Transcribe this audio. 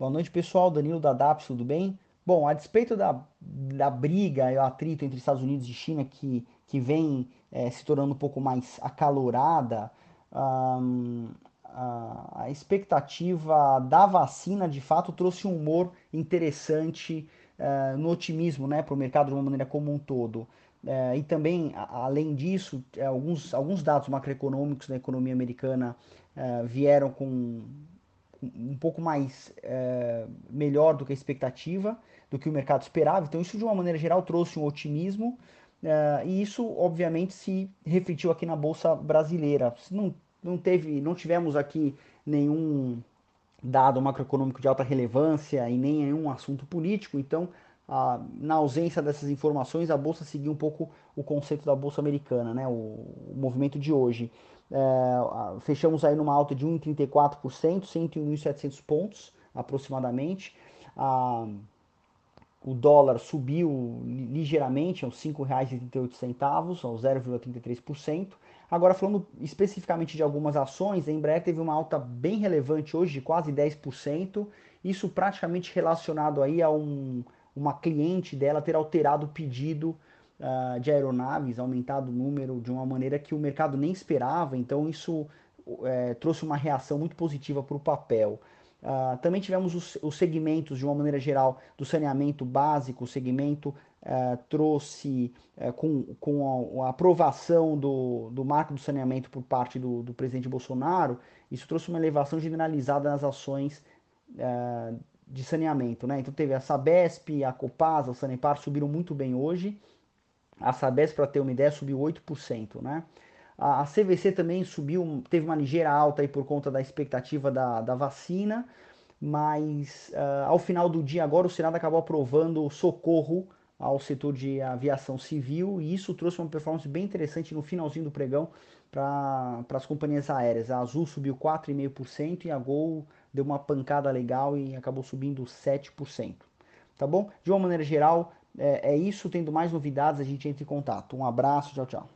Boa noite, pessoal. Danilo da DAPS, tudo bem? Bom, a despeito da, da briga e o atrito entre Estados Unidos e China, que, que vem é, se tornando um pouco mais acalorada, a, a, expectativa da vacina, de fato, trouxe um humor interessante uh, no otimismo né, para o mercado de uma maneira como um todo. Uh, e também, a, além disso, alguns, alguns dados macroeconômicos da economia americana vieram com um pouco mais é, melhor do que a expectativa, do que o mercado esperava. Então, isso de uma maneira geral trouxe um otimismo é, e isso, obviamente, se refletiu aqui na bolsa brasileira. Não, não teve, não tivemos aqui nenhum dado macroeconômico de alta relevância e nem nenhum assunto político. Então, a, na ausência dessas informações, a bolsa seguiu um pouco o conceito da bolsa americana, né? o, o movimento de hoje. É, fechamos aí numa alta de 1,34%, 101.700 pontos aproximadamente. Ah, o dólar subiu ligeiramente aos R$ 5,38, aos 0,33%. Agora, falando especificamente de algumas ações, a Embraer teve uma alta bem relevante hoje, de quase 10%. Isso praticamente relacionado aí a um, uma cliente dela ter alterado o pedido uh, de aeronaves, aumentado o número de uma maneira que o mercado nem esperava, então isso é, trouxe uma reação muito positiva para o papel. Uh, também tivemos os, os, segmentos, de uma maneira geral, do saneamento básico, o segmento uh, trouxe, uh, com, com a, a, aprovação do, do marco do saneamento por parte do, do, presidente Bolsonaro, isso trouxe uma elevação generalizada nas ações de saneamento. Né? Então teve a Sabesp, a Copasa, a Sanepar subiram muito bem hoje, a Sabesp, para ter uma ideia, subiu 8%. Né? A, a CVC também subiu, teve uma ligeira alta aí por conta da expectativa da, da vacina, mas uh, ao final do dia agora o Senado acabou aprovando o socorro ao setor de aviação civil e isso trouxe uma performance bem interessante no finalzinho do pregão para as companhias aéreas. A Azul subiu 4,5% e a Gol deu uma pancada legal e acabou subindo 7%. Tá bom? De uma maneira geral, é, é isso. Tendo mais novidades, a gente entra em contato. Um abraço, tchau, tchau.